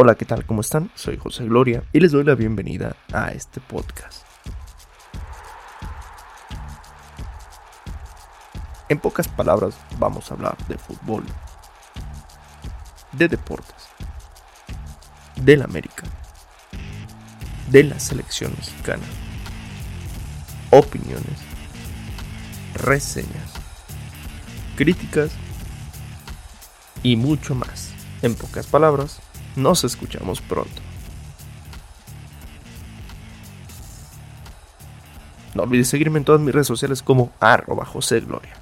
Hola, ¿qué tal? ¿Cómo están? Soy José Gloria y les doy la bienvenida a este podcast. En pocas palabras vamos a hablar de fútbol, de deportes, del América, de la selección mexicana, opiniones, reseñas, críticas y mucho más. En pocas palabras, nos escuchamos pronto. No olvides seguirme en todas mis redes sociales como arroba José Gloria.